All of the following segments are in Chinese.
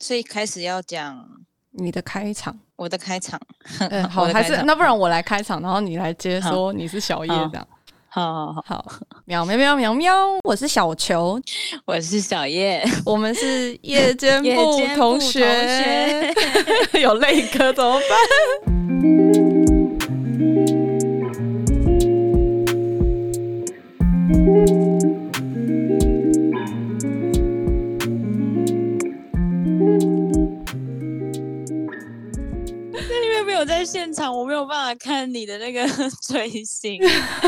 所以开始要讲你的开场，我的开场。嗯，好，还是那不然我来开场，然后你来接说你是小叶这样。好好好，好，喵喵喵喵喵，我是小球，我是小叶，我们是夜间部同学，有泪哥怎么办？现场我没有办法看你的那个 嘴型，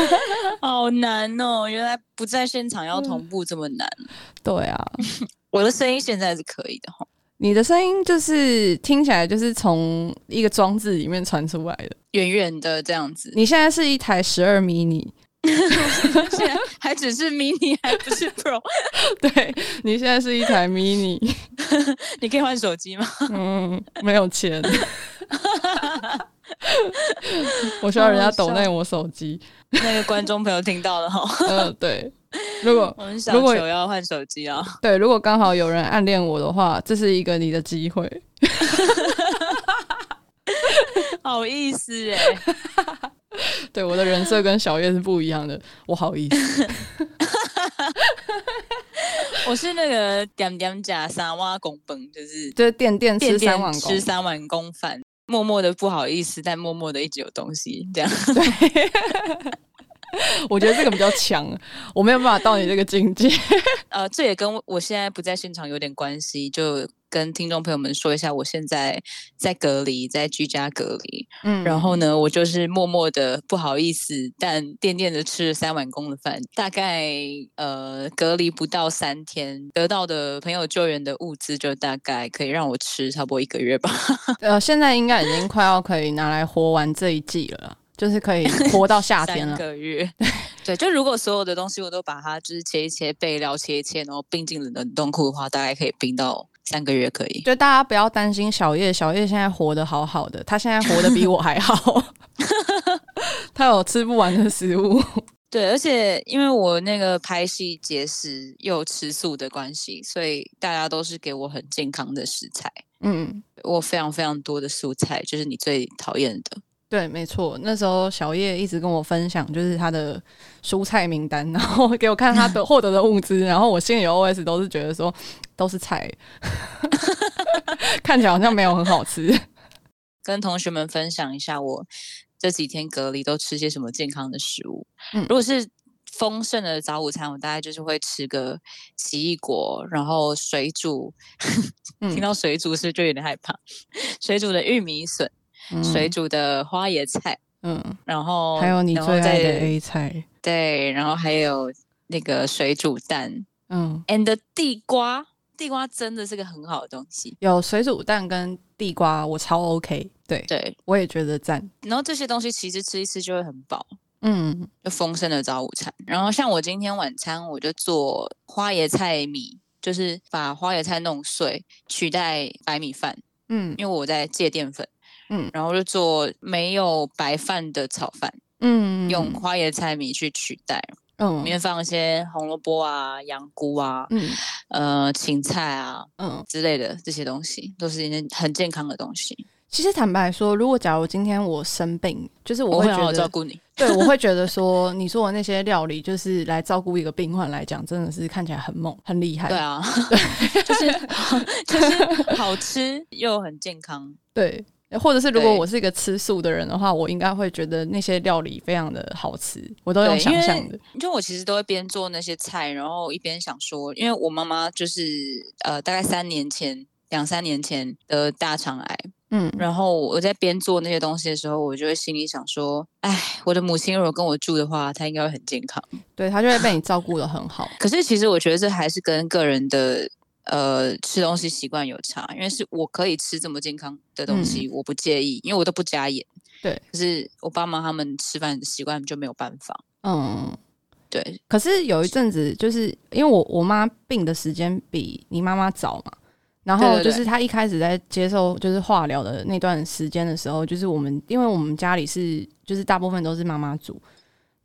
好难哦！原来不在现场要同步这么难。嗯、对啊，我的声音现在是可以的哈。你的声音就是听起来就是从一个装置里面传出来的，远远的这样子。你现在是一台十二 mini，现在还只是 mini，还不是 pro。对，你现在是一台 mini，你可以换手机吗？嗯，没有钱。我需要人家抖内我手机，那个观众朋友听到了哈。嗯，对。如果 我们小球要换手机啊，对，如果刚好有人暗恋我的话，这是一个你的机会。好意思哎，对，我的人设跟小叶是不一样的，我好意思。我是那个点点加三碗公饭，就是就是垫垫吃三碗吃三碗公饭。默默的不好意思，但默默的一直有东西这样。对，我觉得这个比较强，我没有办法到你这个境界。呃，这也跟我现在不在现场有点关系，就跟听众朋友们说一下，我现在在隔离，在居家隔离。嗯，然后呢，我就是默默的不好意思，但垫垫的吃了三碗公的饭。大概呃隔离不到三天，得到的朋友救援的物资就大概可以让我吃差不多一个月吧。呃，现在应该已经快要可以拿来活完这一季了。就是可以 活到夏天了，三个月。对，就如果所有的东西我都把它就是切一切，备料切一切，然后冰进冷冻库的话，大概可以冰到三个月可以。就大家不要担心小叶，小叶现在活得好好的，他现在活得比我还好，他有吃不完的食物。对，而且因为我那个拍戏节食又吃素的关系，所以大家都是给我很健康的食材。嗯，我非常非常多的素菜，就是你最讨厌的。对，没错，那时候小叶一直跟我分享，就是他的蔬菜名单，然后给我看他的 获得的物资，然后我心里 OS 都是觉得说都是菜，看起来好像没有很好吃。跟同学们分享一下，我这几天隔离都吃些什么健康的食物。嗯，如果是丰盛的早午餐，我大概就是会吃个奇异果，然后水煮，嗯、听到水煮是不是就有点害怕？水煮的玉米笋。水煮的花椰菜，嗯，然后还有你最爱的 A 菜，对，然后还有那个水煮蛋，嗯，and 地瓜，地瓜真的是个很好的东西。有水煮蛋跟地瓜，我超 OK，对对，我也觉得赞。然后这些东西其实吃一吃就会很饱，嗯，就丰盛的早午餐。然后像我今天晚餐，我就做花椰菜米，就是把花椰菜弄碎取代白米饭，嗯，因为我在戒淀粉。嗯，然后就做没有白饭的炒饭，嗯，用花椰菜米去取代，嗯，里面放一些红萝卜啊、羊菇啊，嗯，呃，芹菜啊，嗯。之类的这些东西，都是一些很健康的东西。其实坦白说，如果假如今天我生病，就是我会觉得照顾你，对，我会觉得说你说的那些料理，就是来照顾一个病患来讲，真的是看起来很猛、很厉害。对啊，对，就是 就是好吃又很健康，对。或者是如果我是一个吃素的人的话，我应该会觉得那些料理非常的好吃，我都用想象的。就我其实都会边做那些菜，然后一边想说，因为我妈妈就是呃大概三年前、两三年前的大肠癌，嗯，然后我在边做那些东西的时候，我就会心里想说，哎，我的母亲如果跟我住的话，她应该会很健康，对，她就会被你照顾的很好。可是其实我觉得这还是跟个人的。呃，吃东西习惯有差，因为是我可以吃这么健康的东西，嗯、我不介意，因为我都不加盐。对，可是我爸妈他们吃饭的习惯就没有办法。嗯，对。可是有一阵子，就是因为我我妈病的时间比你妈妈早嘛，然后就是她一开始在接受就是化疗的那段时间的时候，就是我们因为我们家里是就是大部分都是妈妈煮。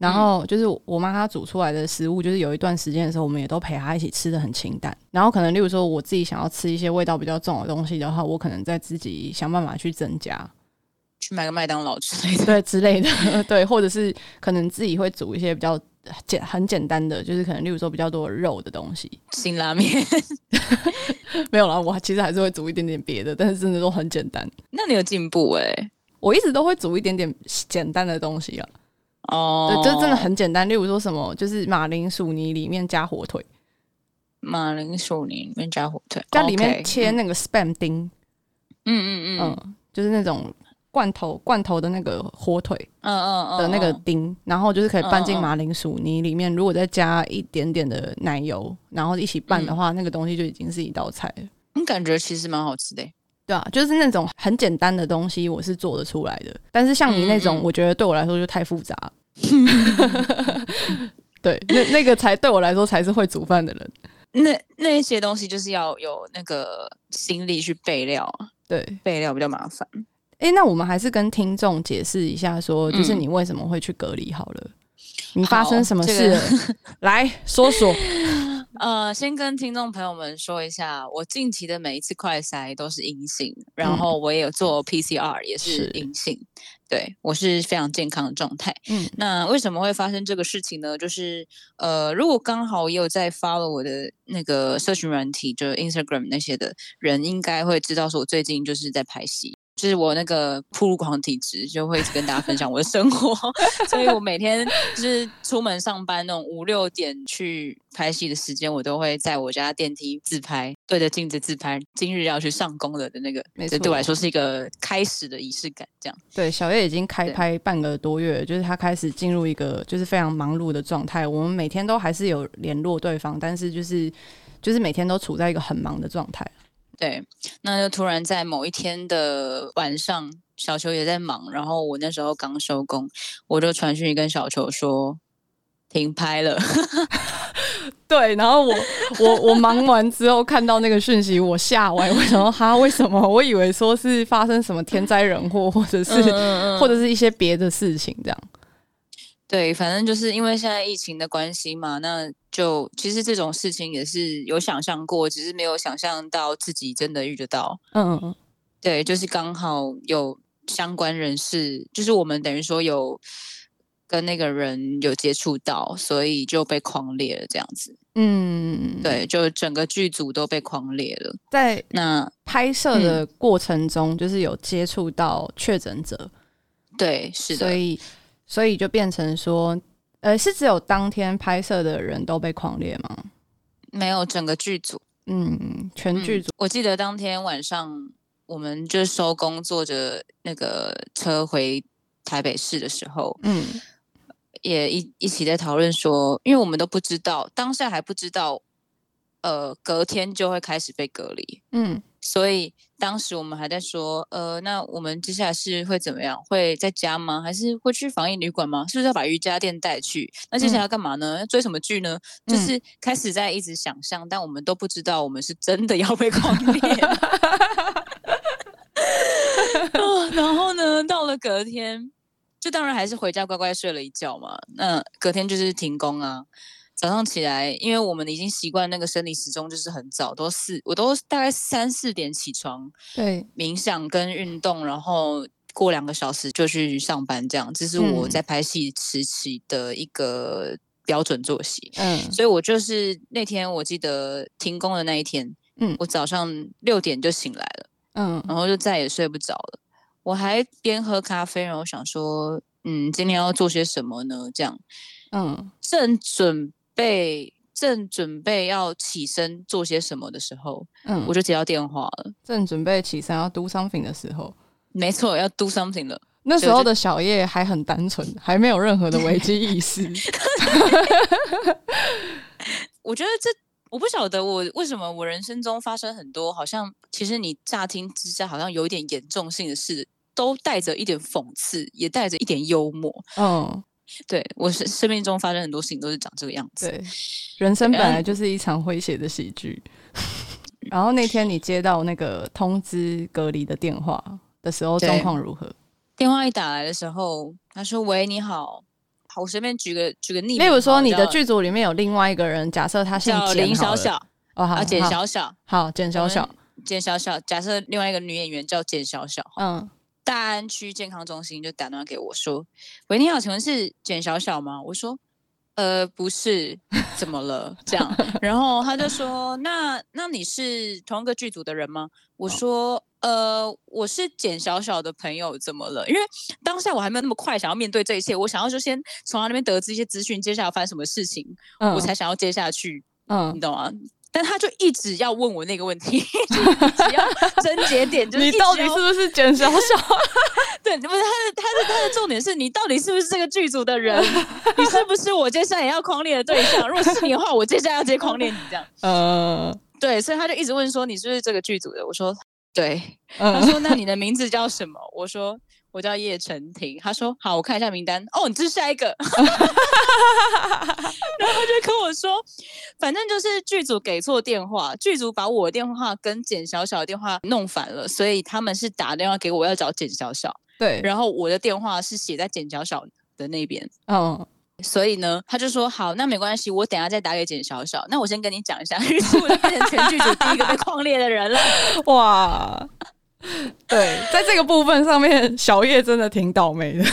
然后就是我妈她煮出来的食物，就是有一段时间的时候，我们也都陪她一起吃的很清淡。然后可能例如说我自己想要吃一些味道比较重的东西的话，我可能再自己想办法去增加，去买个麦当劳之类的，对之类的，对，或者是可能自己会煮一些比较。简很简单的，就是可能例如说比较多肉的东西，辛拉面 没有啦，我其实还是会煮一点点别的，但是真的都很简单。那你有进步哎、欸？我一直都会煮一点点简单的东西啊。哦，对，这真的很简单。例如说什么，就是马铃薯泥里面加火腿，马铃薯泥里面加火腿，在里面切那个 spam 丁，嗯嗯嗯，嗯，就是那种。罐头罐头的那个火腿，嗯嗯嗯，的那个丁，然后就是可以拌进马铃薯泥里面。如果再加一点点的奶油，然后一起拌的话，那个东西就已经是一道菜了。嗯，感觉其实蛮好吃的。对啊，就是那种很简单的东西，我是做得出来的。但是像你那种，我觉得对我来说就太复杂。对，那那个才对我来说才是会煮饭的人。那那些东西就是要有那个心力去备料，对，备料比较麻烦。哎、欸，那我们还是跟听众解释一下，说就是你为什么会去隔离好了？嗯、你发生什么事 来说说。呃，先跟听众朋友们说一下，我近期的每一次快筛都是阴性，然后我也有做 PCR 也是阴性，嗯、对，我是非常健康的状态。嗯，那为什么会发生这个事情呢？就是呃，如果刚好也有在 follow 我的那个社群软体，就是 Instagram 那些的人，应该会知道说我最近就是在拍戏。就是我那个铺路狂体质，就会一直跟大家分享我的生活，所以我每天就是出门上班那种五六点去拍戏的时间，我都会在我家电梯自拍，对着镜子自拍。今日要去上工了的那个，没错，对我来说是一个开始的仪式感。这样，对，小叶已经开拍半个多月，就是他开始进入一个就是非常忙碌的状态。我们每天都还是有联络对方，但是就是就是每天都处在一个很忙的状态。对，那就突然在某一天的晚上，小球也在忙，然后我那时候刚收工，我就传讯跟小球说停拍了。对，然后我我我忙完之后看到那个讯息，我吓歪，为什么哈？为什么？我以为说是发生什么天灾人祸，或者是 或者是一些别的事情这样。对，反正就是因为现在疫情的关系嘛，那就其实这种事情也是有想象过，只是没有想象到自己真的遇得到。嗯嗯，对，就是刚好有相关人士，就是我们等于说有跟那个人有接触到，所以就被匡列了这样子。嗯，对，就整个剧组都被匡列了。在那拍摄的过程中，就是有接触到确诊者。嗯、对，是的，所以。所以就变成说，呃，是只有当天拍摄的人都被狂猎吗？没有，整个剧组，嗯，全剧组。嗯，我记得当天晚上，我们就收工，坐着那个车回台北市的时候，嗯，也一一起在讨论说，因为我们都不知道，当下还不知道，呃，隔天就会开始被隔离，嗯。所以当时我们还在说，呃，那我们接下来是会怎么样？会在家吗？还是会去防疫旅馆吗？是不是要把瑜伽垫带去？那接下来要干嘛呢？要追什么剧呢？嗯、就是开始在一直想象，但我们都不知道我们是真的要被匡列。哦，然后呢，到了隔天，就当然还是回家乖乖睡了一觉嘛。那隔天就是停工啊。早上起来，因为我们已经习惯那个生理时钟，就是很早，都四，我都大概三四点起床，对，冥想跟运动，然后过两个小时就去上班，这样，这是我在拍戏时期的一个标准作息。嗯，所以我就是那天我记得停工的那一天，嗯，我早上六点就醒来了，嗯，然后就再也睡不着了。我还边喝咖啡，然后想说，嗯，今天要做些什么呢？这样，嗯，正准。被正准备要起身做些什么的时候，嗯，我就接到电话了。正准备起身要 do something 的时候，没错，要 do something 了。那时候的小叶还很单纯，还没有任何的危机意识。我觉得这我不晓得我为什么我人生中发生很多好像其实你乍听之下好像有一点严重性的事，都带着一点讽刺，也带着一点幽默。嗯。对，我生生命中发生很多事情都是长这个样子。对，人生本来就是一场诙谐的喜剧。然后那天你接到那个通知隔离的电话的时候，状况如何？电话一打来的时候，他说：“喂，你好，好，我随便举个举个例子，例如说你的剧组里面有另外一个人，假设他姓叫林小小，哦好，简小小，好，简小小，简小小，假设另外一个女演员叫简小小，嗯，大安区健康中心就打电话给我说，喂，你好，请问是简小小吗？我说。呃，不是，怎么了？这样，然后他就说：“那那你是同一个剧组的人吗？”我说：“呃，我是简小小的朋友，怎么了？因为当下我还没有那么快想要面对这一切，我想要就先从他那边得知一些资讯，接下来发生什么事情，嗯、我才想要接下去。嗯，你懂吗？”但他就一直要问我那个问题，只要症结点，就是你到底是不是卷小 小？对，不是他的，他的，他的重点是你到底是不是这个剧组的人？你是不是我接下来也要狂恋的对象？如果是你的话，我接下来要直接狂恋你这样。嗯，对，所以他就一直问说你是不是这个剧组的？我说对。他说那你的名字叫什么？我说。我叫叶晨婷，他说好，我看一下名单。哦，你这是下一个，然后他就跟我说，反正就是剧组给错电话，剧组把我的电话跟简小小的电话弄反了，所以他们是打电话给我要找简小小。对，然后我的电话是写在简小小的那边。嗯，所以呢，他就说好，那没关系，我等下再打给简小小。那我先跟你讲一下，于是我就变成全剧组第一个被框列的人了。哇！对，在这个部分上面，小叶真的挺倒霉的，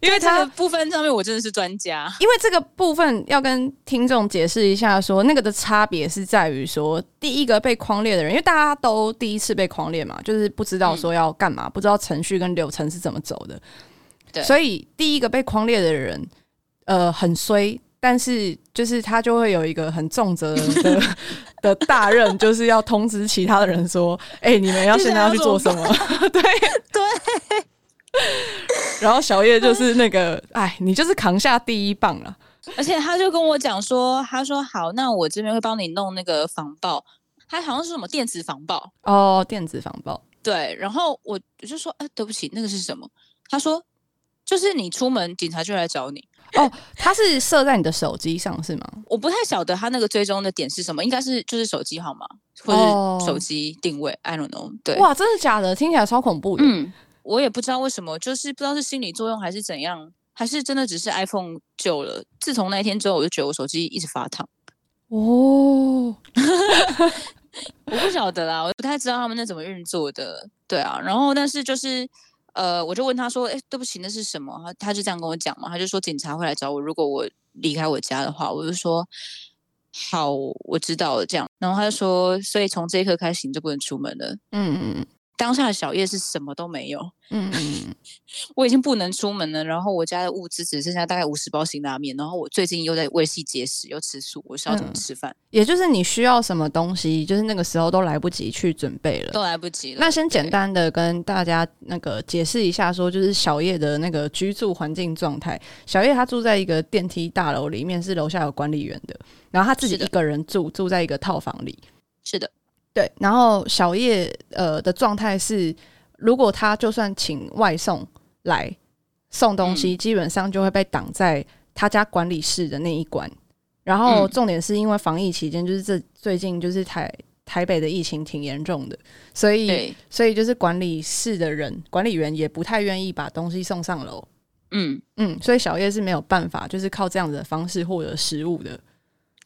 因为他这个部分上面我真的是专家。因为这个部分要跟听众解释一下说，说那个的差别是在于说，第一个被框列的人，因为大家都第一次被框列嘛，就是不知道说要干嘛，嗯、不知道程序跟流程是怎么走的，对，所以第一个被框列的人，呃，很衰。但是，就是他就会有一个很重责 的的大任，就是要通知其他的人说：“哎、欸，你们要现在要去做什么？” 对 对。然后小叶就是那个，哎，你就是扛下第一棒了。而且他就跟我讲说：“他说好，那我这边会帮你弄那个防爆，他好像是什么电子防爆哦，电子防爆。”对。然后我就说：“哎，对不起，那个是什么？”他说：“就是你出门，警察就来找你。”哦，它是设在你的手机上是吗？我不太晓得它那个追踪的点是什么，应该是就是手机号码或者手机定位。Oh. I don't know。对，哇，真的假的？听起来超恐怖的。嗯，我也不知道为什么，就是不知道是心理作用还是怎样，还是真的只是 iPhone 旧了。自从那一天之后，我就觉得我手机一直发烫。哦，我不晓得啦，我不太知道他们那怎么运作的。对啊，然后但是就是。呃，我就问他说：“哎，对不起，那是什么？”他就这样跟我讲嘛，他就说警察会来找我，如果我离开我家的话，我就说好，我知道了。这样，然后他就说，所以从这一刻开始你就不能出门了。嗯嗯嗯。当下的小叶是什么都没有，嗯嗯，我已经不能出门了，然后我家的物资只剩下大概五十包辛拉面，然后我最近又在胃系节食，又吃素，我需要怎么吃饭？也就是你需要什么东西，就是那个时候都来不及去准备了，都来不及了。那先简单的跟大家那个解释一下，说就是小叶的那个居住环境状态。小叶他住在一个电梯大楼里面，是楼下有管理员的，然后他自己一个人住，住在一个套房里，是的。对，然后小叶呃的状态是，如果他就算请外送来送东西，嗯、基本上就会被挡在他家管理室的那一关。然后重点是因为防疫期间，就是这最近就是台台北的疫情挺严重的，所以所以就是管理室的人管理员也不太愿意把东西送上楼。嗯嗯，所以小叶是没有办法，就是靠这样子的方式获得食物的。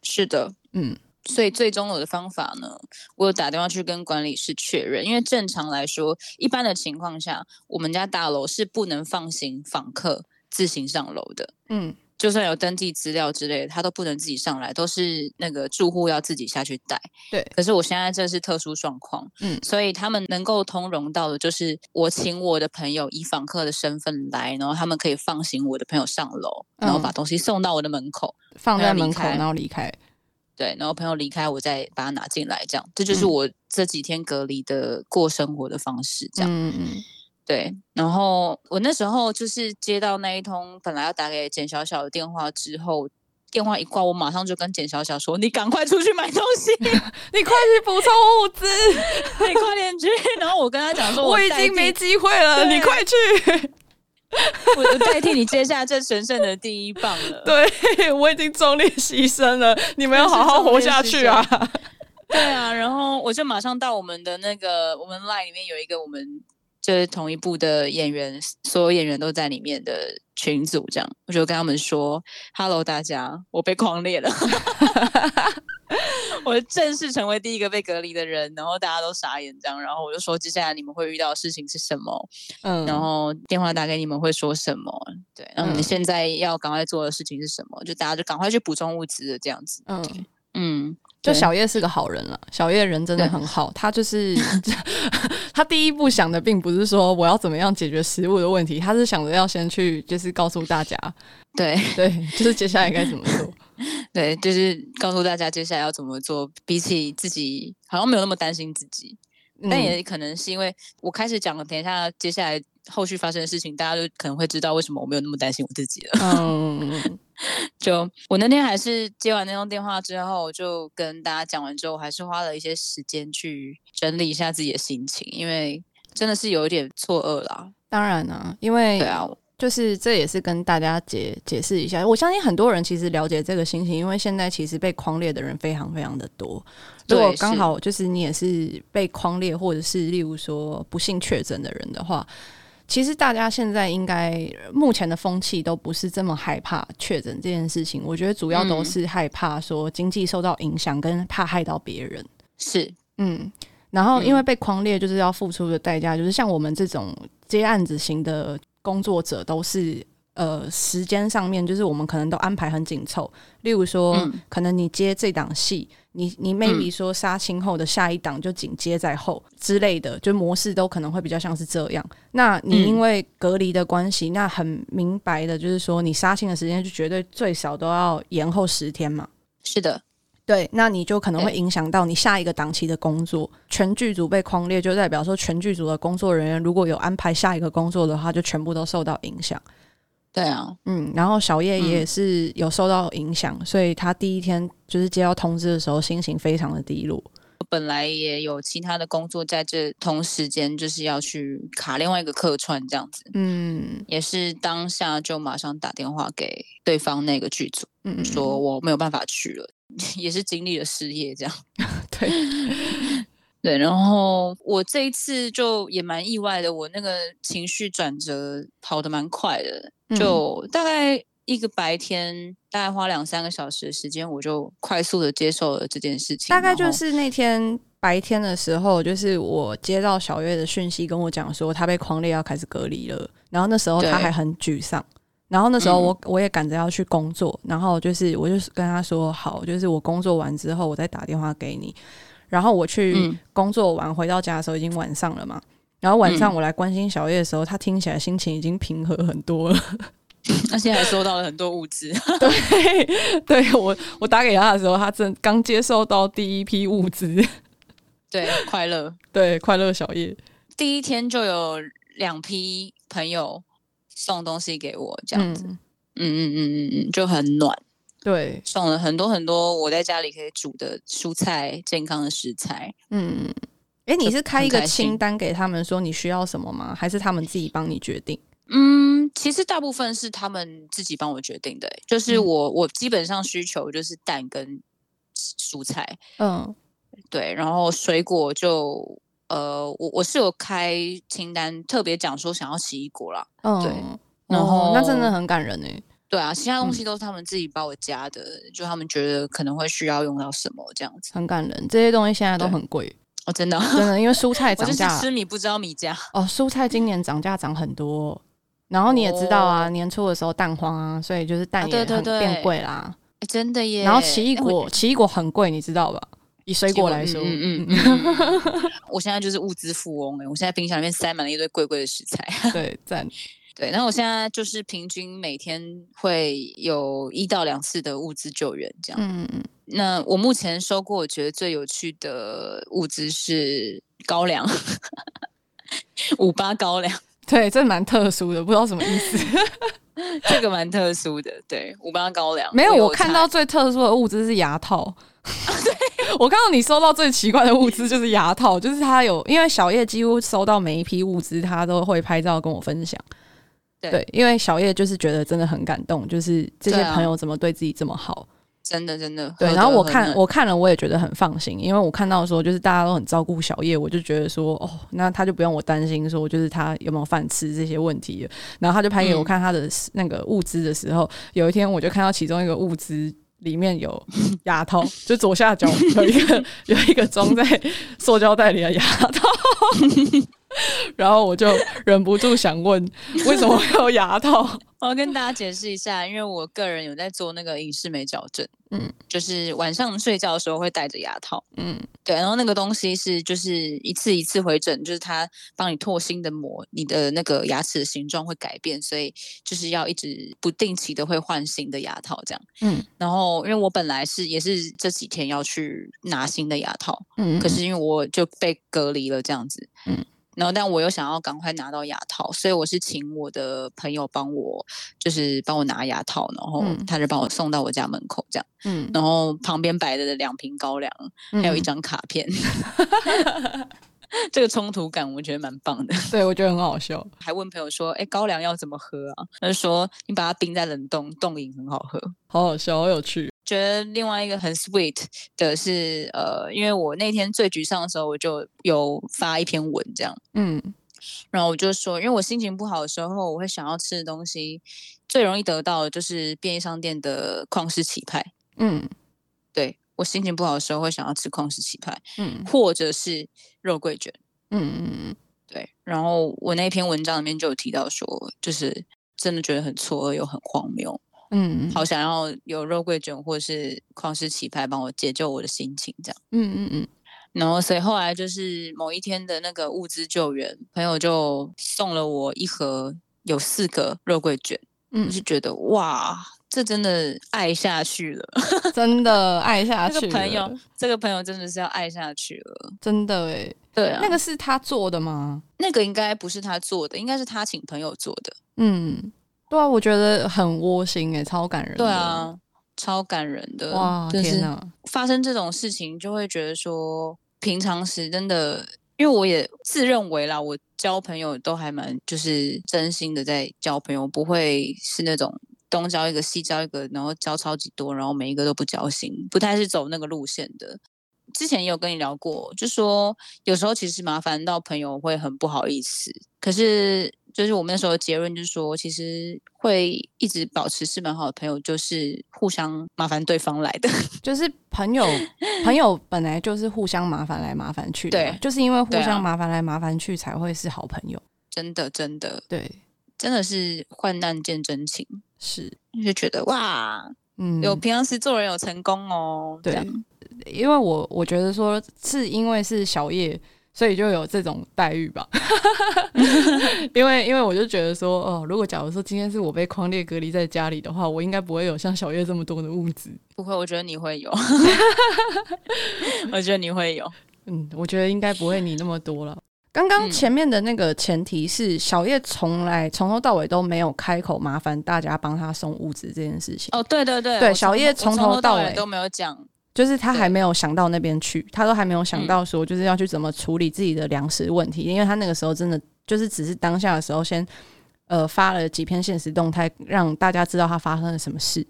是的，嗯。所以最终我的方法呢，我有打电话去跟管理室确认，因为正常来说，一般的情况下，我们家大楼是不能放行访客自行上楼的。嗯，就算有登记资料之类的，他都不能自己上来，都是那个住户要自己下去带。对，可是我现在这是特殊状况，嗯，所以他们能够通融到的，就是我请我的朋友以访客的身份来，然后他们可以放行我的朋友上楼，然后把东西送到我的门口，嗯、放在门口，然后离开。对，然后朋友离开，我再把它拿进来，这样，这就是我这几天隔离的过生活的方式，这样。嗯嗯。对，然后我那时候就是接到那一通本来要打给简小小的电话之后，电话一挂，我马上就跟简小小说：“你赶快出去买东西，你快去补充物资，你快点去。”然后我跟他讲说：“我已经没机会了，你快去。” 我就代替你接下这神圣的第一棒了。对，我已经壮烈牺牲了，你们要好好活下去啊！对啊，然后我就马上到我们的那个，我们 line 里面有一个我们就是同一部的演员，所有演员都在里面的群组，这样我就跟他们说：“Hello，大家，我被匡列了。”我正式成为第一个被隔离的人，然后大家都傻眼，这样，然后我就说，接下来你们会遇到的事情是什么？嗯，然后电话打给你们会说什么？对，然后你们现在要赶快做的事情是什么？嗯、就大家就赶快去补充物资的这样子。嗯嗯，就小叶是个好人了，小叶人真的很好，他就是 他第一步想的并不是说我要怎么样解决食物的问题，他是想着要先去就是告诉大家，对对，就是接下来该怎么做。对，就是告诉大家接下来要怎么做。比起自己，好像没有那么担心自己，嗯、但也可能是因为我开始讲了，等一下接下来后续发生的事情，大家就可能会知道为什么我没有那么担心我自己了。嗯，就我那天还是接完那通电话之后，就跟大家讲完之后，还是花了一些时间去整理一下自己的心情，因为真的是有一点错愕啦。当然啊，因为对啊。就是这也是跟大家解解释一下，我相信很多人其实了解这个心情，因为现在其实被框列的人非常非常的多。如果刚好就是你也是被框列，或者是例如说不幸确诊的人的话，其实大家现在应该目前的风气都不是这么害怕确诊这件事情。我觉得主要都是害怕说经济受到影响，跟怕害到别人。是，嗯，然后因为被匡列，就是要付出的代价，就是像我们这种接案子型的。工作者都是呃，时间上面就是我们可能都安排很紧凑。例如说，嗯、可能你接这档戏，你你 maybe 说杀青后的下一档就紧接在后之类的，就模式都可能会比较像是这样。那你因为隔离的关系，嗯、那很明白的就是说，你杀青的时间就绝对最少都要延后十天嘛。是的。对，那你就可能会影响到你下一个档期的工作。全剧组被框列，就代表说全剧组的工作人员如果有安排下一个工作的话，就全部都受到影响。对啊，嗯，然后小叶也是有受到影响，嗯、所以他第一天就是接到通知的时候，心情非常的低落。我本来也有其他的工作在这同时间，就是要去卡另外一个客串这样子。嗯，也是当下就马上打电话给对方那个剧组，嗯，说我没有办法去了。也是经历了失业这样，对 对，然后我这一次就也蛮意外的，我那个情绪转折跑得蛮快的，就大概一个白天，大概花两三个小时的时间，我就快速的接受了这件事情。大概就是那天白天的时候，就是我接到小月的讯息，跟我讲说她被匡列要开始隔离了，然后那时候她还很沮丧。然后那时候我我也赶着要去工作，嗯、然后就是我就跟他说好，就是我工作完之后我再打电话给你。然后我去工作完回到家的时候已经晚上了嘛。然后晚上我来关心小叶的时候，他听起来心情已经平和很多了，而且还收到了很多物资。对，对我我打给他的时候，他正刚接受到第一批物资。对，快乐，对，快乐小叶，第一天就有两批朋友。送东西给我这样子，嗯嗯嗯嗯嗯，就很暖。对，送了很多很多我在家里可以煮的蔬菜、健康的食材。嗯，哎、欸，你是开一个清单给他们说你需要什么吗？还是他们自己帮你决定？嗯，其实大部分是他们自己帮我决定的。就是我、嗯、我基本上需求就是蛋跟蔬菜。嗯，对，然后水果就。呃，我我是有开清单，特别讲说想要奇异果啦。嗯，对，然后、哦、那真的很感人呢。对啊，其他东西都是他们自己帮我加的，嗯、就他们觉得可能会需要用到什么这样子，很感人。这些东西现在都很贵哦，真的真的，因为蔬菜 涨价，吃米不知道米价哦。蔬菜今年涨价涨很多，然后你也知道啊，哦、年初的时候蛋荒啊，所以就是蛋也很变贵啦。真的耶。然后奇异果，奇异果很贵，你知道吧？以水果来说，嗯嗯，嗯 我现在就是物资富翁哎、欸，我现在冰箱里面塞满了一堆贵贵的食材。对，赞。对，那我现在就是平均每天会有一到两次的物资救援，这样。嗯嗯。那我目前收过，我觉得最有趣的物资是高粱，五八高粱。对，这蛮特殊的，不知道什么意思。这个蛮特殊的，对，五八高粱。没有，我，看到最特殊的物资是牙套。我看到你收到最奇怪的物资就是牙套，就是他有，因为小叶几乎收到每一批物资，他都会拍照跟我分享。对，对，因为小叶就是觉得真的很感动，就是这些朋友怎么对自己这么好。真的真的。对，然后我看我看了，我也觉得很放心，因为我看到说就是大家都很照顾小叶，我就觉得说哦，那他就不用我担心说就是他有没有饭吃这些问题了。然后他就拍给我看他的那个物资的时候，嗯、有一天我就看到其中一个物资。里面有牙套，就左下角有一个 有一个装在塑胶袋里的牙套，然后我就忍不住想问，为什么会有牙套？我要跟大家解释一下，因为我个人有在做那个隐适美矫正，嗯，就是晚上睡觉的时候会戴着牙套，嗯，对，然后那个东西是就是一次一次回诊，就是它帮你拓新的膜，你的那个牙齿的形状会改变，所以就是要一直不定期的会换新的牙套这样，嗯，然后因为我本来是也是这几天要去拿新的牙套，嗯，可是因为我就被隔离了这样子，嗯。然后，但我又想要赶快拿到牙套，所以我是请我的朋友帮我，就是帮我拿牙套，然后他就帮我送到我家门口这样。嗯，然后旁边摆着的两瓶高粱，还有一张卡片。嗯、这个冲突感我觉得蛮棒的。对，我觉得很好笑。还问朋友说：“哎，高粱要怎么喝啊？”他就说：“你把它冰在冷冻，冻饮很好喝。”好好笑，好有趣。觉得另外一个很 sweet 的是，呃，因为我那天最沮丧的时候，我就有发一篇文这样，嗯，然后我就说，因为我心情不好的时候，我会想要吃的东西，最容易得到的就是便利商店的旷世奇派，嗯，对，我心情不好的时候会想要吃旷世奇派，嗯，或者是肉桂卷，嗯嗯嗯，对，然后我那篇文章里面就有提到说，就是真的觉得很错愕又很荒谬。嗯，好想要有肉桂卷或是旷世奇派帮我解救我的心情，这样。嗯嗯嗯。然后所以后来就是某一天的那个物资救援，朋友就送了我一盒有四个肉桂卷。嗯，我就觉得哇，这真的爱下去了，真的爱下去了。这个朋友，这个朋友真的是要爱下去了，真的哎。对啊，那个是他做的吗？那个应该不是他做的，应该是他请朋友做的。嗯。对啊，我觉得很窝心诶，超感人。对啊，超感人的哇！天哪，发生这种事情就会觉得说，平常时真的，因为我也自认为啦，我交朋友都还蛮就是真心的在交朋友，不会是那种东交一个西交一个，然后交超级多，然后每一个都不交心，不太是走那个路线的。之前也有跟你聊过，就说有时候其实麻烦到朋友会很不好意思，可是。就是我们那时候的结论，就是说，其实会一直保持是蛮好的朋友，就是互相麻烦对方来的。就是朋友，朋友本来就是互相麻烦来麻烦去的，对，就是因为互相麻烦来麻烦去，才会是好朋友。真的，真的，对，真的是患难见真情，是就觉得哇，嗯，有平常时做人有成功哦。对，因为我我觉得说是因为是小叶。所以就有这种待遇吧，因为因为我就觉得说，哦，如果假如说今天是我被框列隔离在家里的话，我应该不会有像小叶这么多的物资。不会，我觉得你会有，我觉得你会有。嗯，我觉得应该不会你那么多了。刚刚前面的那个前提是小叶从来从头到尾都没有开口麻烦大家帮他送物资这件事情。哦，对对对，对，小叶从头到尾都没有讲。就是他还没有想到那边去，他都还没有想到说，就是要去怎么处理自己的粮食问题，因为他那个时候真的就是只是当下的时候先，呃，发了几篇现实动态，让大家知道他发生了什么事。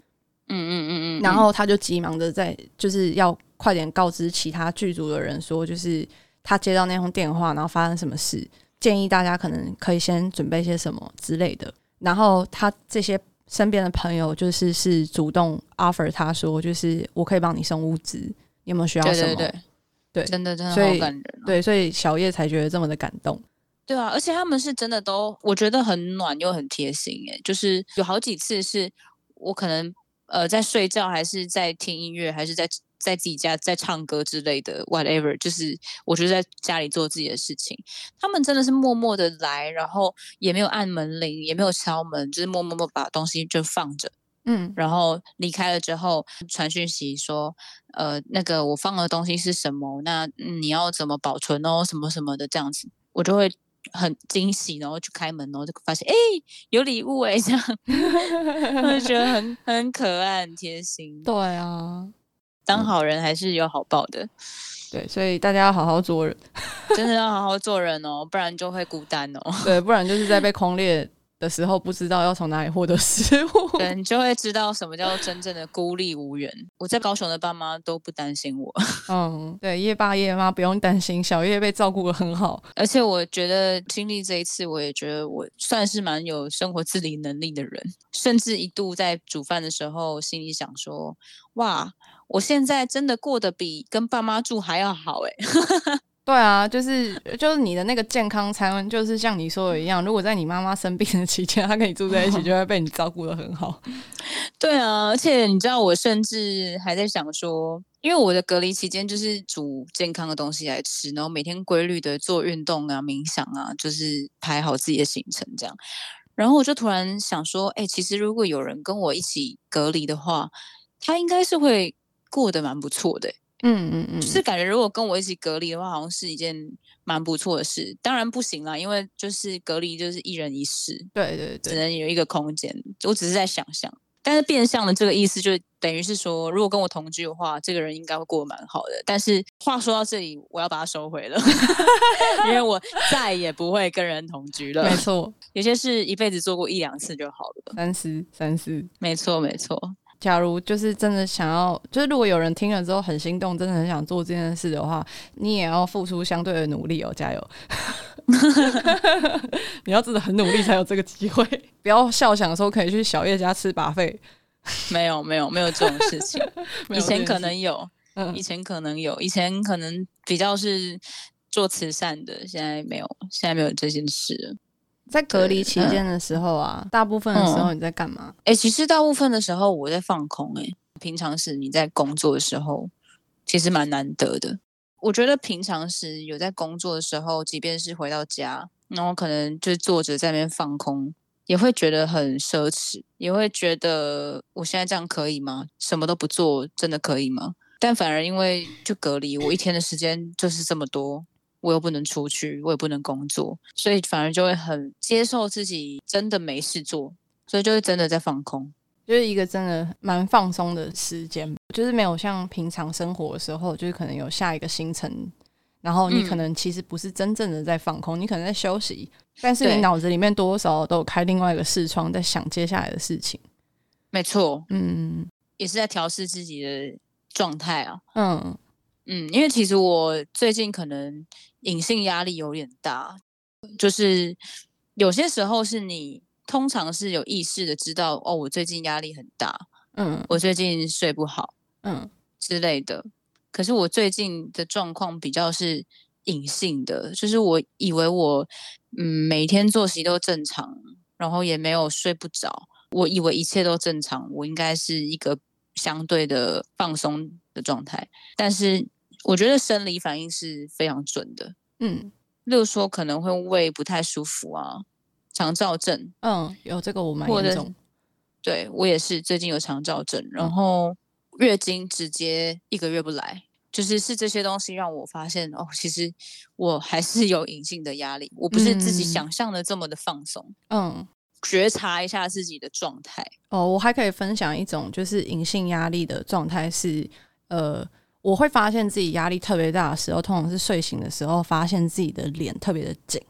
嗯嗯嗯嗯，然后他就急忙的在就是要快点告知其他剧组的人说，就是他接到那通电话，然后发生什么事，建议大家可能可以先准备些什么之类的。然后他这些。身边的朋友就是是主动 offer 他说，就是我可以帮你送物资，你有没有需要什么？对，对，对，对，真的真的好感人啊。对，所以小叶才觉得这么的感动。对啊，而且他们是真的都，我觉得很暖又很贴心诶，就是有好几次是我可能呃在睡觉，还是在听音乐，还是在。在自己家在唱歌之类的，whatever，就是我就在家里做自己的事情。他们真的是默默的来，然后也没有按门铃，也没有敲门，就是默默默把东西就放着，嗯，然后离开了之后传讯息说，呃，那个我放的东西是什么？那你要怎么保存哦？什么什么的这样子，我就会很惊喜，然后去开门，然后就发现，哎，有礼物哎，这样，我就觉得很很可爱，很贴心。对啊。当好人还是有好报的，对，所以大家要好好做人，真的要好好做人哦，不然就会孤单哦。对，不然就是在被匡列的时候，不知道要从哪里获得食物，对，你就会知道什么叫真正的孤立无援。我在高雄的爸妈都不担心我。嗯，对，夜爸夜妈不用担心，小叶被照顾的很好。而且我觉得经历这一次，我也觉得我算是蛮有生活自理能力的人，甚至一度在煮饭的时候，心里想说：哇，我现在真的过得比跟爸妈住还要好哎。对啊，就是就是你的那个健康餐，就是像你说的一样，如果在你妈妈生病的期间，她跟你住在一起，就会被你照顾的很好。对啊，而且你知道，我甚至还在想说，因为我的隔离期间就是煮健康的东西来吃，然后每天规律的做运动啊、冥想啊，就是排好自己的行程这样。然后我就突然想说，哎，其实如果有人跟我一起隔离的话，他应该是会过得蛮不错的。嗯嗯嗯，就是感觉如果跟我一起隔离的话，好像是一件蛮不错的事。当然不行啦，因为就是隔离就是一人一室，对对对，只能有一个空间。我只是在想象，但是变相的这个意思就等于是说，如果跟我同居的话，这个人应该会过得蛮好的。但是话说到这里，我要把它收回了，因为我再也不会跟人同居了。没错，有些事一辈子做过一两次就好了。三思三思，没错没错。假如就是真的想要，就是如果有人听了之后很心动，真的很想做这件事的话，你也要付出相对的努力哦，加油！你要真的很努力才有这个机会，不要笑想说可以去小叶家吃 buffet。没有没有 没有这种事情，以前可能有，以前可能有，以前可能比较是做慈善的，现在没有，现在没有这件事。在隔离期间的时候啊，嗯、大部分的时候你在干嘛？哎、嗯欸，其实大部分的时候我在放空、欸。哎，平常时你在工作的时候，其实蛮难得的。我觉得平常时有在工作的时候，即便是回到家，然后可能就坐着在那边放空，也会觉得很奢侈，也会觉得我现在这样可以吗？什么都不做，真的可以吗？但反而因为就隔离，我一天的时间就是这么多。我又不能出去，我也不能工作，所以反而就会很接受自己真的没事做，所以就会真的在放空，就是一个真的蛮放松的时间，就是没有像平常生活的时候，就是可能有下一个行程，然后你可能其实不是真正的在放空，嗯、你可能在休息，但是你脑子里面多多少少都有开另外一个视窗，在想接下来的事情。没错，嗯，也是在调试自己的状态啊，嗯。嗯，因为其实我最近可能隐性压力有点大，就是有些时候是你通常是有意识的知道哦，我最近压力很大，嗯，我最近睡不好，嗯之类的。可是我最近的状况比较是隐性的，就是我以为我嗯每天作息都正常，然后也没有睡不着，我以为一切都正常，我应该是一个相对的放松的状态，但是。我觉得生理反应是非常准的，嗯，例如说可能会胃不太舒服啊，肠燥症，嗯，有这个我蛮严重，对我也是最近有肠燥症，然后月经直接一个月不来，就是是这些东西让我发现哦，其实我还是有隐性的压力，我不是自己想象的这么的放松，嗯，觉察一下自己的状态。哦，我还可以分享一种就是隐性压力的状态是，呃。我会发现自己压力特别大的时候，通常是睡醒的时候，发现自己的脸特别的紧。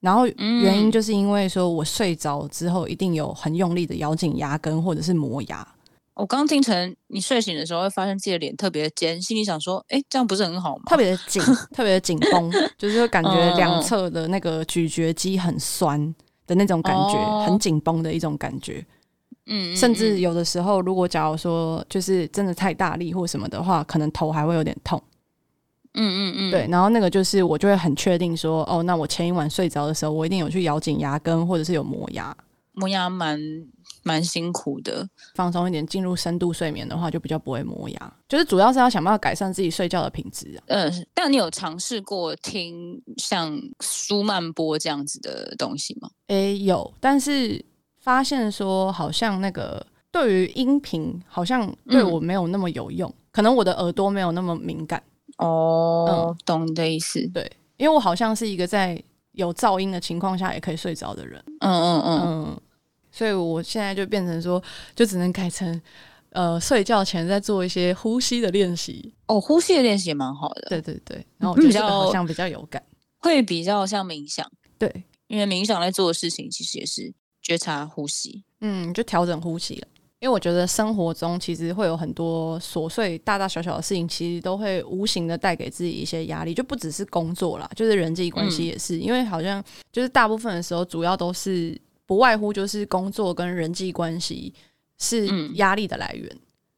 然后原因就是因为说我睡着之后，一定有很用力的咬紧牙根或者是磨牙。我刚刚听成你睡醒的时候会发现自己的脸特别的尖，心里想说：哎，这样不是很好吗？特别的紧，特别的紧绷，就是感觉两侧的那个咀嚼肌很酸的那种感觉，很紧绷的一种感觉。嗯，甚至有的时候，如果假如说就是真的太大力或什么的话，可能头还会有点痛。嗯嗯嗯，对，然后那个就是我就会很确定说，哦，那我前一晚睡着的时候，我一定有去咬紧牙根，或者是有磨牙。磨牙蛮蛮辛苦的，放松一点，进入深度睡眠的话，就比较不会磨牙。就是主要是要想办法改善自己睡觉的品质啊。嗯，但你有尝试过听像舒曼波这样子的东西吗？诶，有，但是。发现说，好像那个对于音频，好像对我没有那么有用，嗯、可能我的耳朵没有那么敏感。哦，嗯、懂你的意思。对，因为我好像是一个在有噪音的情况下也可以睡着的人。嗯嗯嗯嗯，所以我现在就变成说，就只能改成呃睡觉前再做一些呼吸的练习。哦，呼吸的练习也蛮好的。对对对，然后我觉得好像比较有感，会比较像冥想。对。因为冥想在做的事情其实也是觉察呼吸，嗯，就调整呼吸了。因为我觉得生活中其实会有很多琐碎、大大小小的事情，其实都会无形的带给自己一些压力，就不只是工作啦，就是人际关系也是。嗯、因为好像就是大部分的时候，主要都是不外乎就是工作跟人际关系是压力的来源。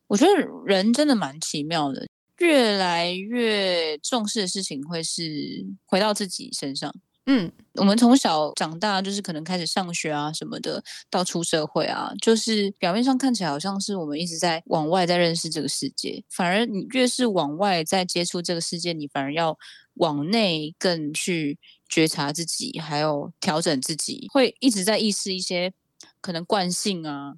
我觉得人真的蛮奇妙的，越来越重视的事情会是回到自己身上。嗯，我们从小长大，就是可能开始上学啊什么的，到出社会啊，就是表面上看起来好像是我们一直在往外在认识这个世界，反而你越是往外在接触这个世界，你反而要往内更去觉察自己，还有调整自己，会一直在意识一些可能惯性啊，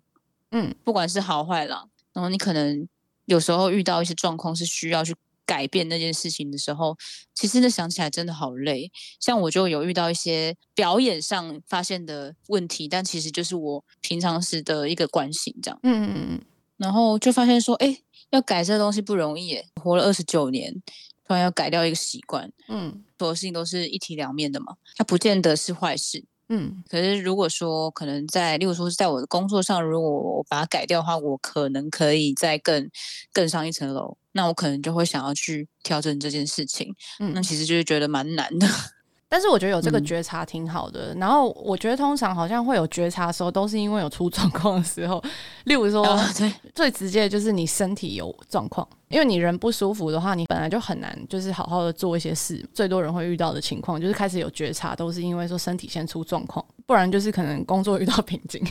嗯，不管是好坏啦，然后你可能有时候遇到一些状况是需要去。改变那件事情的时候，其实那想起来真的好累。像我就有遇到一些表演上发现的问题，但其实就是我平常时的一个惯性这样。嗯嗯嗯。然后就发现说，哎，要改这东西不容易耶。活了二十九年，突然要改掉一个习惯，嗯，所有事情都是一体两面的嘛，它不见得是坏事。嗯，可是如果说可能在，例如说是在我的工作上，如果我把它改掉的话，我可能可以再更更上一层楼，那我可能就会想要去调整这件事情。嗯，那其实就是觉得蛮难的。但是我觉得有这个觉察挺好的。嗯、然后我觉得通常好像会有觉察的时候，都是因为有出状况的时候。例如说，啊、对，最直接的就是你身体有状况，因为你人不舒服的话，你本来就很难就是好好的做一些事。最多人会遇到的情况就是开始有觉察，都是因为说身体先出状况，不然就是可能工作遇到瓶颈。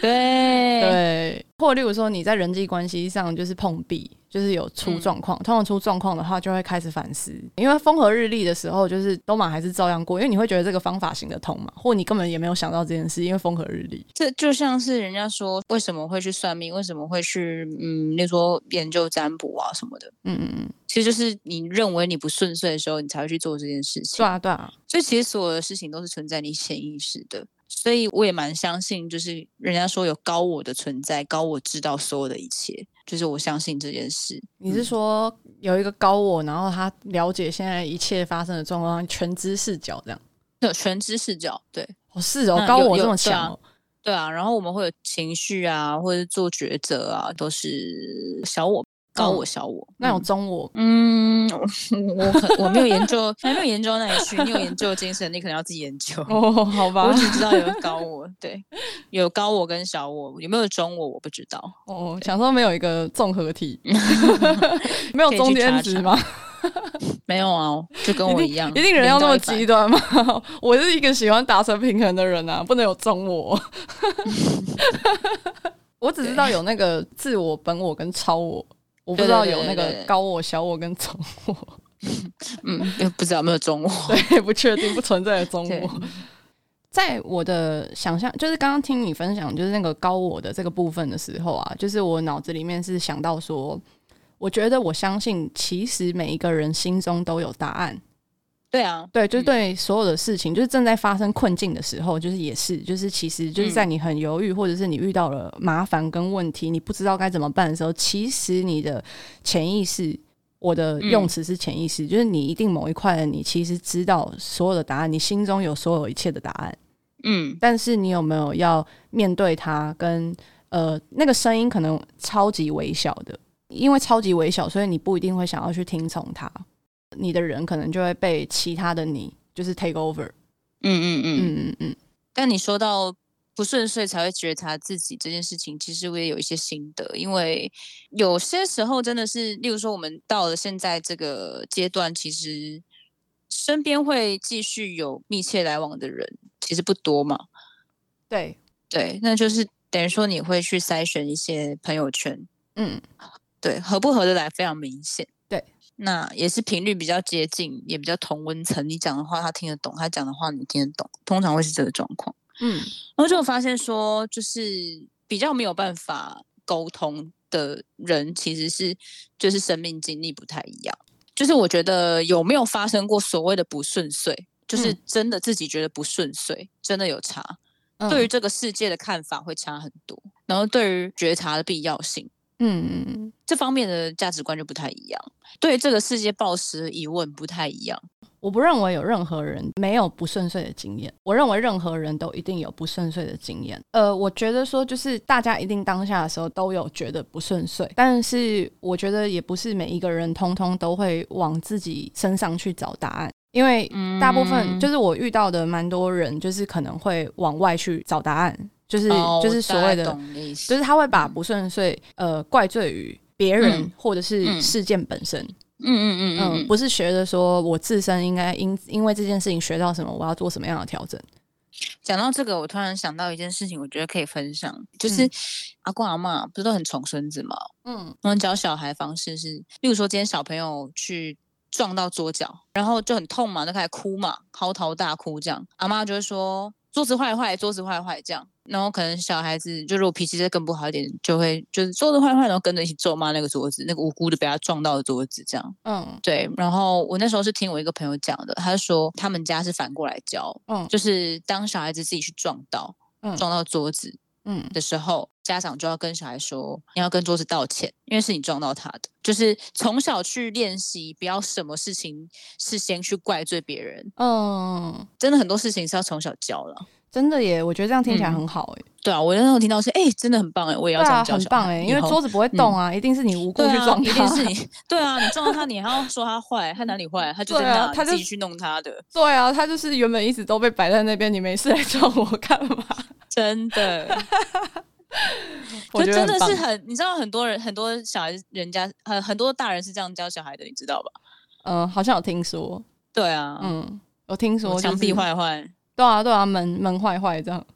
对对，或例如说你在人际关系上就是碰壁。就是有出状况，通常出状况的话，就会开始反思。因为风和日丽的时候，就是都马还是照样过，因为你会觉得这个方法行得通嘛，或你根本也没有想到这件事，因为风和日丽。这就像是人家说为什么会去算命，为什么会去嗯，那说研究占卜啊什么的，嗯嗯嗯，其实就是你认为你不顺遂的时候，你才会去做这件事情。对啊，对啊。所以其实所有的事情都是存在你潜意识的。所以我也蛮相信，就是人家说有高我的存在，高我知道所有的一切，就是我相信这件事。你是说有一个高我，然后他了解现在一切发生的状况，全知视角这样？对，全知视角，对，哦是哦，高我这么强哦，对啊，然后我们会有情绪啊，或者做抉择啊，都是小我。高我、小我，那有中我？嗯，我我我没有研究，还没有研究那一区。你有研究精神，你可能要自己研究。哦，好吧。我只知道有高我，对，有高我跟小我，有没有中我？我不知道。哦，想说没有一个综合体，没有中间值吗？没有啊，就跟 我一样。一定人要那么极端吗？我是一个喜欢达成平衡的人啊，不能有中我。我只知道有那个自我、本我跟超我。我不知道有那个高我、小我跟中我，嗯，不知道有没有中我，对，不确定，不存在的中我。在我的想象，就是刚刚听你分享，就是那个高我的这个部分的时候啊，就是我脑子里面是想到说，我觉得我相信，其实每一个人心中都有答案。对啊，对，就是对所有的事情，嗯、就是正在发生困境的时候，就是也是，就是其实就是在你很犹豫，嗯、或者是你遇到了麻烦跟问题，你不知道该怎么办的时候，其实你的潜意识，我的用词是潜意识，嗯、就是你一定某一块的你其实知道所有的答案，你心中有所有一切的答案，嗯，但是你有没有要面对它？跟呃，那个声音可能超级微小的，因为超级微小，所以你不一定会想要去听从它。你的人可能就会被其他的你就是 take over，嗯嗯嗯嗯嗯嗯。但你说到不顺遂才会觉察自己这件事情，其实我也有一些心得，因为有些时候真的是，例如说我们到了现在这个阶段，其实身边会继续有密切来往的人其实不多嘛。对对，那就是等于说你会去筛选一些朋友圈，嗯，对，合不合得来非常明显。那也是频率比较接近，也比较同温层。你讲的话他听得懂，他讲的话你听得懂，通常会是这个状况。嗯，然后就发现说，就是比较没有办法沟通的人，其实是就是生命经历不太一样。就是我觉得有没有发生过所谓的不顺遂，就是真的自己觉得不顺遂，真的有差。嗯，对于这个世界的看法会差很多，然后对于觉察的必要性。嗯，这方面的价值观就不太一样，对这个世界抱持疑问不太一样。我不认为有任何人没有不顺遂的经验，我认为任何人都一定有不顺遂的经验。呃，我觉得说就是大家一定当下的时候都有觉得不顺遂，但是我觉得也不是每一个人通通都会往自己身上去找答案，因为大部分就是我遇到的蛮多人，就是可能会往外去找答案，就是、哦、就是所谓的，就是他会把不顺遂呃怪罪于别人、嗯、或者是事件本身。嗯嗯嗯嗯，不是学着说，我自身应该因因为这件事情学到什么，我要做什么样的调整。讲到这个，我突然想到一件事情，我觉得可以分享，就是、嗯、阿公阿妈不是都很宠孙子吗？嗯，我们教小孩方式是，例如说今天小朋友去撞到桌角，然后就很痛嘛，就开始哭嘛，嚎啕大哭这样，阿妈就会说桌子坏坏，桌子坏坏这样。然后可能小孩子就如果脾气再更不好一点，就会就是桌子坏坏，然后跟着一起咒骂那个桌子，那个无辜的被他撞到的桌子这样。嗯，对。然后我那时候是听我一个朋友讲的，他说他们家是反过来教，嗯，就是当小孩子自己去撞到，嗯，撞到桌子，嗯的时候，家长就要跟小孩说，你要跟桌子道歉，因为是你撞到他的。就是从小去练习，不要什么事情是先去怪罪别人。嗯，真的很多事情是要从小教了。真的耶，我觉得这样听起来很好哎、嗯。对啊，我那时候听到是哎、欸，真的很棒哎，我也要这样教、啊、很棒哎，因为桌子不会动啊，嗯、一定是你无故去撞他，一定是你。对啊，你撞到他，你还要说他坏，他哪里坏？他就在那，他自己去弄他的。对啊，他就是原本一直都被摆在那边，你没事来撞我干嘛？真的，我觉得真的是很，你知道很多人很多小孩人家很很多大人是这样教小孩的，你知道吧？嗯，好像有听说。对啊，嗯，我听说墙壁坏坏。对啊，对啊，门门坏坏这样，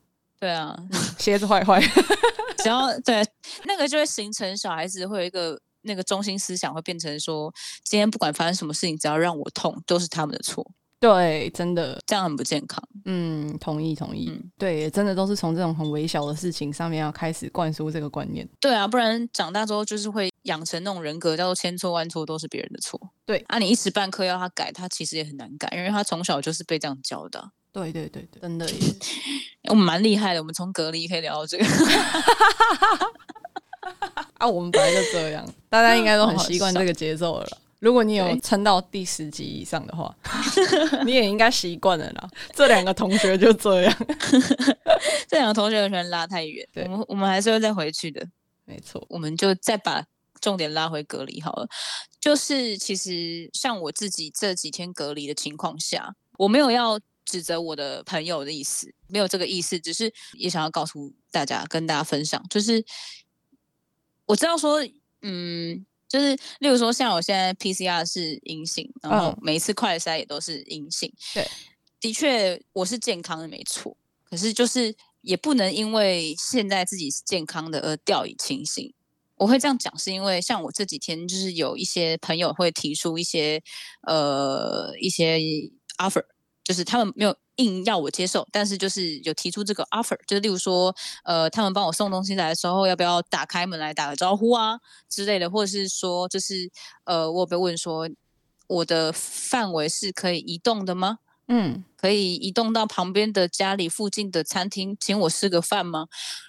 对啊，鞋子坏坏，只要对那个就会形成小孩子会有一个那个中心思想，会变成说，今天不管发生什么事情，只要让我痛，都是他们的错。对，真的这样很不健康。嗯，同意同意。嗯，对，真的都是从这种很微小的事情上面要开始灌输这个观念。对啊，不然长大之后就是会养成那种人格，叫做千错万错都是别人的错。对啊，你一时半刻要他改，他其实也很难改，因为他从小就是被这样教的。对对对对，真的耶，我们蛮厉害的。我们从隔离可以聊到这个，啊，我们本来就这样，大家应该都很习惯这个节奏了。如果你有撑到第十集以上的话，你也应该习惯了啦。这两个同学就这样，这两个同学有可能拉太远，对，我们我们还是会再回去的。没错，我们就再把重点拉回隔离好了。就是其实像我自己这几天隔离的情况下，我没有要。指责我的朋友的意思，没有这个意思，只是也想要告诉大家，跟大家分享，就是我知道说，嗯，就是例如说，像我现在 PCR 是阴性，然后每一次快筛也都是阴性，对、嗯，的确我是健康的，没错，可是就是也不能因为现在自己是健康的而掉以轻心。我会这样讲，是因为像我这几天就是有一些朋友会提出一些呃一些 offer。就是他们没有硬要我接受，但是就是有提出这个 offer，就是例如说，呃，他们帮我送东西来的时候，要不要打开门来打个招呼啊之类的，或者是说，就是呃，我有被问说，我的范围是可以移动的吗？嗯，可以移动到旁边的家里附近的餐厅，请我吃个饭吗？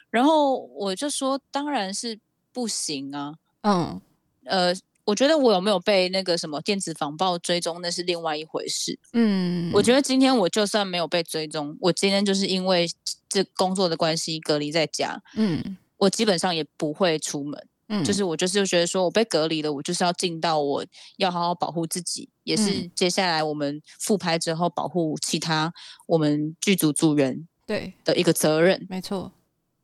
然后我就说，当然是不行啊。嗯，呃。我觉得我有没有被那个什么电子防爆追踪，那是另外一回事。嗯，我觉得今天我就算没有被追踪，我今天就是因为这工作的关系隔离在家。嗯，我基本上也不会出门。嗯，就是我就是觉得说我被隔离了，我就是要尽到我要好好保护自己，也是接下来我们复拍之后保护其他我们剧组组员对的一个责任。没错。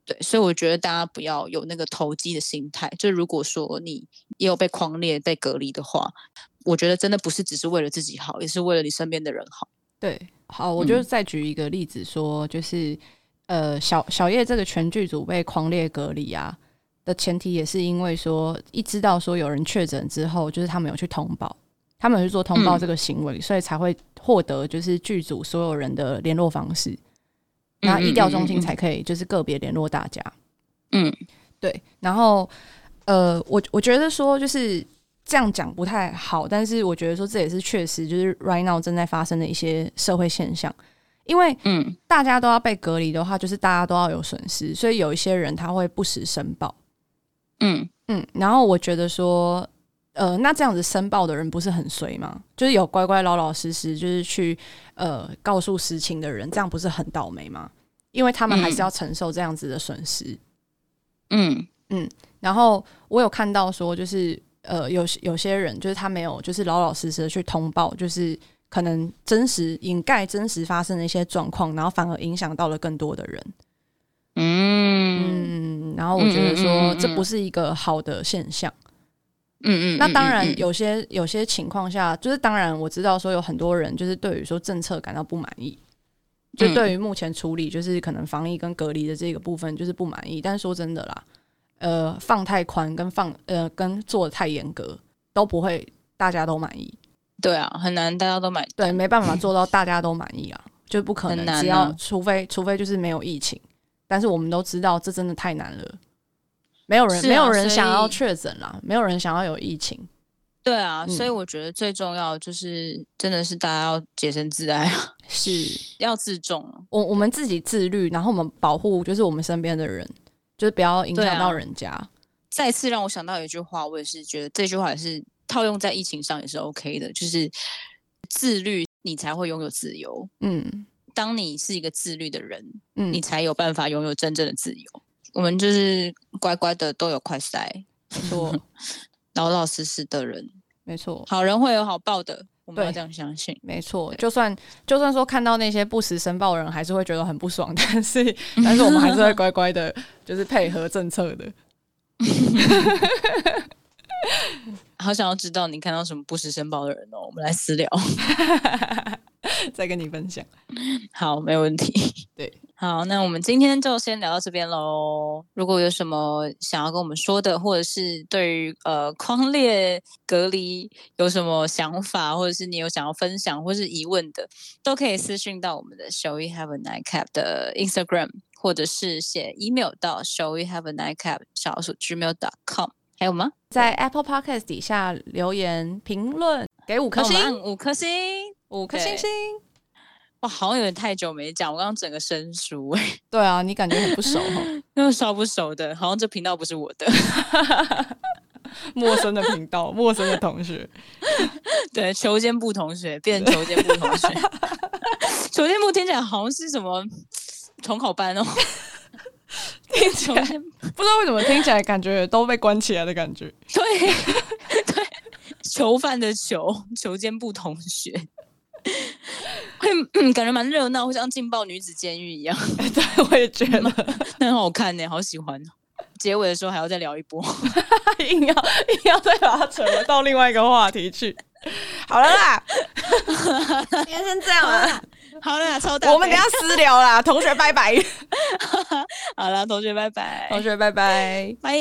对，所以我觉得大家不要有那个投机的心态。就如果说你也有被匡列、被隔离的话，我觉得真的不是只是为了自己好，也是为了你身边的人好。对，好，我就再举一个例子说，嗯、就是呃，小小叶这个全剧组被匡列隔离啊的前提，也是因为说一知道说有人确诊之后，就是他们有去通报，他们有去做通报这个行为，嗯、所以才会获得就是剧组所有人的联络方式。那医调中心才可以，就是个别联络大家。嗯，对。然后，呃，我我觉得说就是这样讲不太好，但是我觉得说这也是确实，就是 right now 正在发生的一些社会现象。因为，嗯，大家都要被隔离的话，就是大家都要有损失，所以有一些人他会不时申报。嗯，嗯，然后我觉得说，呃，那这样子申报的人不是很衰吗？就是有乖乖老老实实就是去呃告诉实情的人，这样不是很倒霉吗？因为他们还是要承受这样子的损失。嗯嗯，然后我有看到说，就是呃有有些人就是他没有就是老老实实的去通报，就是可能真实掩盖真实发生的一些状况，然后反而影响到了更多的人。嗯嗯，然后我觉得说这不是一个好的现象。嗯嗯，那当然有些有些情况下，就是当然我知道说有很多人就是对于说政策感到不满意，就对于目前处理就是可能防疫跟隔离的这个部分就是不满意。但是说真的啦，呃，放太宽跟放呃跟做的太严格都不会大家都满意。对啊，很难大家都满意。对，没办法做到大家都满意啊，就不可能。只要除非除非就是没有疫情。但是我们都知道，这真的太难了。没有人，啊、没有人想要确诊啦，没有人想要有疫情。对啊，所以我觉得最重要就是，真的是大家要洁身自爱啊，是 要自重。我我们自己自律，然后我们保护，就是我们身边的人，就是不要影响到人家。啊、再次让我想到一句话，我也是觉得这句话也是套用在疫情上也是 OK 的，就是自律，你才会拥有自由。嗯。当你是一个自律的人，嗯，你才有办法拥有真正的自由。我们就是乖乖的都有快塞，没错，老老实实的人，没错，好人会有好报的，我们要这样相信。没错，就算就算说看到那些不实申报的人，还是会觉得很不爽，但是 但是我们还是会乖乖的，就是配合政策的。好想要知道你看到什么不实申报的人哦，我们来私聊。再跟你分享，好，没问题。对，好，那我们今天就先聊到这边喽。如果有什么想要跟我们说的，或者是对于呃框列隔离有什么想法，或者是你有想要分享或是疑问的，都可以私讯到我们的 Show We Have a Nightcap 的 Instagram，或者是写 email 到 Show We Have a Nightcap 小鼠 gmail.com。还有吗？在 Apple Podcast 底下留言评论，给五颗星，五颗星。五颗星星，哇，好像有点太久没讲，我刚刚整个生疏哎。对啊，你感觉很不熟哈，因为熟不熟的，好像这频道不是我的，陌生的频道，陌生的同学，对，球间部同学变成球间部同学，球间部听起来好像是什么重考班哦，听起。来不知道为什么听起来感觉都被关起来的感觉，对对，囚犯的囚，球监部同学。感觉蛮热闹，会像劲爆女子监狱一样。对，我也觉得 很好看呢，好喜欢。结尾的时候还要再聊一波，硬要硬要再把它扯到另外一个话题去。好了啦，今天先这样了。好了，超大，我们等下私聊啦，同学拜拜。好了，同学拜拜，同学拜拜，拜。